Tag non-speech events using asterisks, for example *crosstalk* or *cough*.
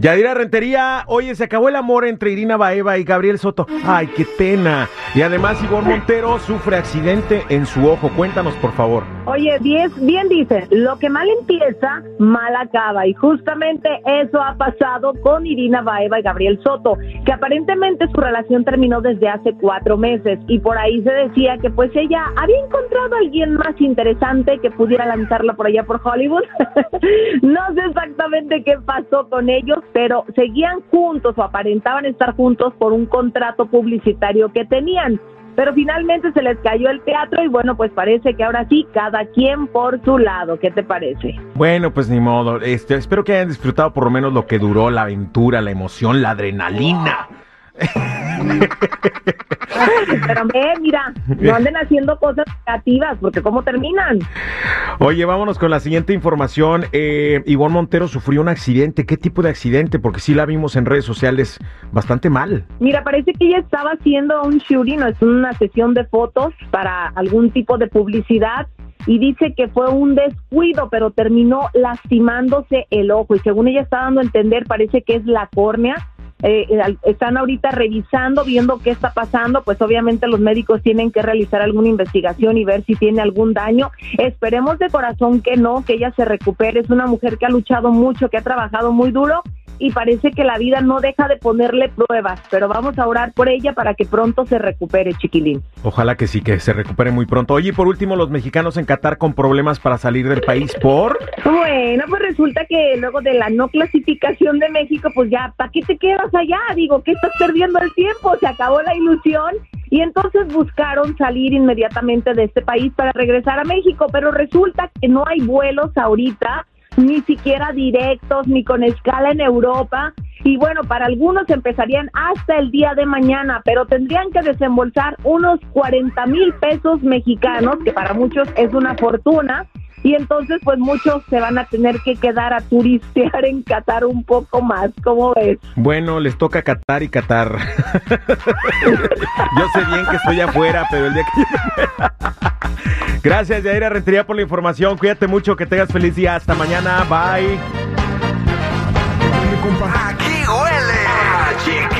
Yadira Rentería, oye, se acabó el amor entre Irina Baeva y Gabriel Soto. Ay, qué pena. Y además Ivonne Montero sufre accidente en su ojo. Cuéntanos, por favor. Oye, bien, bien dice, lo que mal empieza, mal acaba. Y justamente eso ha pasado con Irina Baeva y Gabriel Soto, que aparentemente su relación terminó desde hace cuatro meses. Y por ahí se decía que pues ella había encontrado a alguien más interesante que pudiera lanzarla por allá por Hollywood. *laughs* no sé exactamente qué pasó con ellos, pero seguían juntos o aparentaban estar juntos por un contrato publicitario que tenían. Pero finalmente se les cayó el teatro y bueno, pues parece que ahora sí, cada quien por su lado. ¿Qué te parece? Bueno, pues ni modo. Este, espero que hayan disfrutado por lo menos lo que duró la aventura, la emoción, la adrenalina. *laughs* Pero ve, mira, no anden haciendo cosas negativas, porque ¿cómo terminan? Oye, vámonos con la siguiente información. Eh, Ivonne Montero sufrió un accidente. ¿Qué tipo de accidente? Porque sí la vimos en redes sociales bastante mal. Mira, parece que ella estaba haciendo un shooting, es una sesión de fotos para algún tipo de publicidad y dice que fue un descuido, pero terminó lastimándose el ojo y según ella está dando a entender, parece que es la córnea eh, están ahorita revisando, viendo qué está pasando, pues obviamente los médicos tienen que realizar alguna investigación y ver si tiene algún daño. Esperemos de corazón que no, que ella se recupere. Es una mujer que ha luchado mucho, que ha trabajado muy duro y parece que la vida no deja de ponerle pruebas, pero vamos a orar por ella para que pronto se recupere, chiquilín. Ojalá que sí, que se recupere muy pronto. Oye, y por último, los mexicanos en Qatar con problemas para salir del país por... Bueno, pues resulta que luego de la no clasificación de México, pues ya, ¿para qué te quedas allá? Digo, ¿qué estás perdiendo el tiempo? Se acabó la ilusión. Y entonces buscaron salir inmediatamente de este país para regresar a México, pero resulta que no hay vuelos ahorita ni siquiera directos, ni con escala en Europa. Y bueno, para algunos empezarían hasta el día de mañana, pero tendrían que desembolsar unos 40 mil pesos mexicanos, que para muchos es una fortuna. Y entonces, pues muchos se van a tener que quedar a turistear en Qatar un poco más, ¿cómo ves? Bueno, les toca Qatar y Qatar. Yo sé bien que estoy afuera, pero el día que Gracias, Yaira Rentería, por la información. Cuídate mucho, que tengas feliz día. Hasta mañana. Bye. Aquí huele a